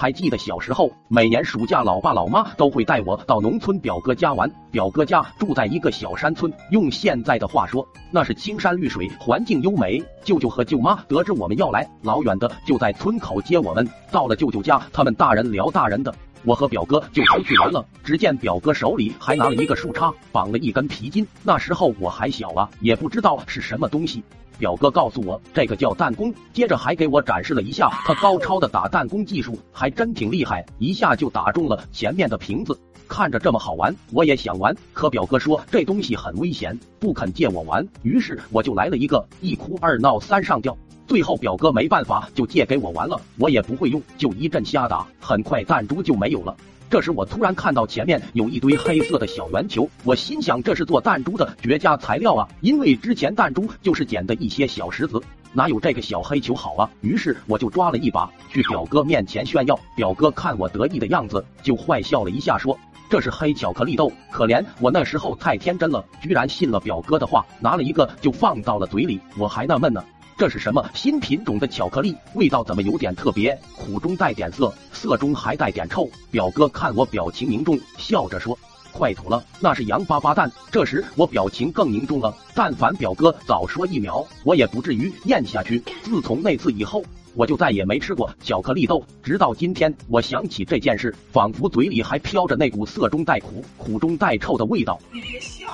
还记得小时候，每年暑假，老爸老妈都会带我到农村表哥家玩。表哥家住在一个小山村，用现在的话说，那是青山绿水，环境优美。舅舅和舅妈得知我们要来，老远的就在村口接我们。到了舅舅家，他们大人聊大人的，我和表哥就出去玩了。只见表哥手里还拿了一个树杈，绑了一根皮筋。那时候我还小啊，也不知道是什么东西。表哥告诉我，这个叫弹弓，接着还给我展示了一下他高超的打弹弓技术，还真挺厉害，一下就打中了前面的瓶子。看着这么好玩，我也想玩，可表哥说这东西很危险，不肯借我玩。于是我就来了一个一哭二闹三上吊，最后表哥没办法就借给我玩了，我也不会用，就一阵瞎打，很快弹珠就没有了。这时我突然看到前面有一堆黑色的小圆球，我心想这是做弹珠的绝佳材料啊！因为之前弹珠就是捡的一些小石子，哪有这个小黑球好啊？于是我就抓了一把去表哥面前炫耀。表哥看我得意的样子，就坏笑了一下，说这是黑巧克力豆。可怜我那时候太天真了，居然信了表哥的话，拿了一个就放到了嘴里。我还纳闷呢。这是什么新品种的巧克力？味道怎么有点特别？苦中带点涩，涩中还带点臭。表哥看我表情凝重，笑着说：“快吐了，那是羊粑粑蛋。”这时我表情更凝重了。但凡表哥早说一秒，我也不至于咽下去。自从那次以后，我就再也没吃过巧克力豆。直到今天，我想起这件事，仿佛嘴里还飘着那股涩中带苦、苦中带臭的味道。你别笑。